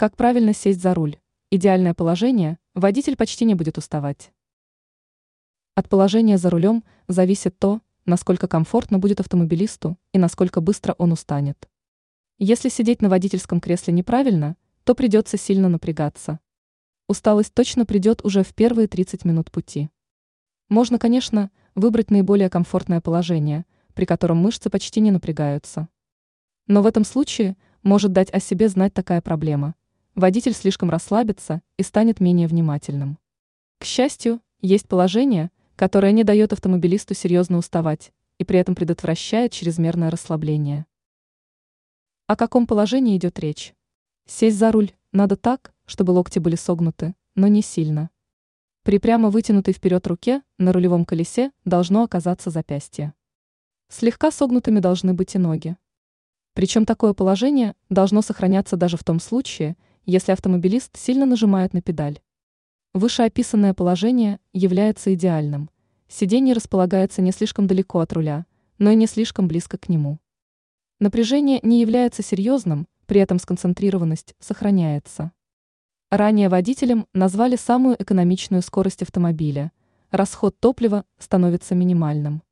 Как правильно сесть за руль? Идеальное положение, водитель почти не будет уставать. От положения за рулем зависит то, насколько комфортно будет автомобилисту и насколько быстро он устанет. Если сидеть на водительском кресле неправильно, то придется сильно напрягаться. Усталость точно придет уже в первые 30 минут пути. Можно, конечно, выбрать наиболее комфортное положение, при котором мышцы почти не напрягаются. Но в этом случае может дать о себе знать такая проблема – водитель слишком расслабится и станет менее внимательным. К счастью, есть положение, которое не дает автомобилисту серьезно уставать и при этом предотвращает чрезмерное расслабление. О каком положении идет речь? Сесть за руль надо так, чтобы локти были согнуты, но не сильно. При прямо вытянутой вперед руке на рулевом колесе должно оказаться запястье. Слегка согнутыми должны быть и ноги. Причем такое положение должно сохраняться даже в том случае, если автомобилист сильно нажимает на педаль. Вышеописанное положение является идеальным. Сиденье располагается не слишком далеко от руля, но и не слишком близко к нему. Напряжение не является серьезным, при этом сконцентрированность сохраняется. Ранее водителям назвали самую экономичную скорость автомобиля. Расход топлива становится минимальным.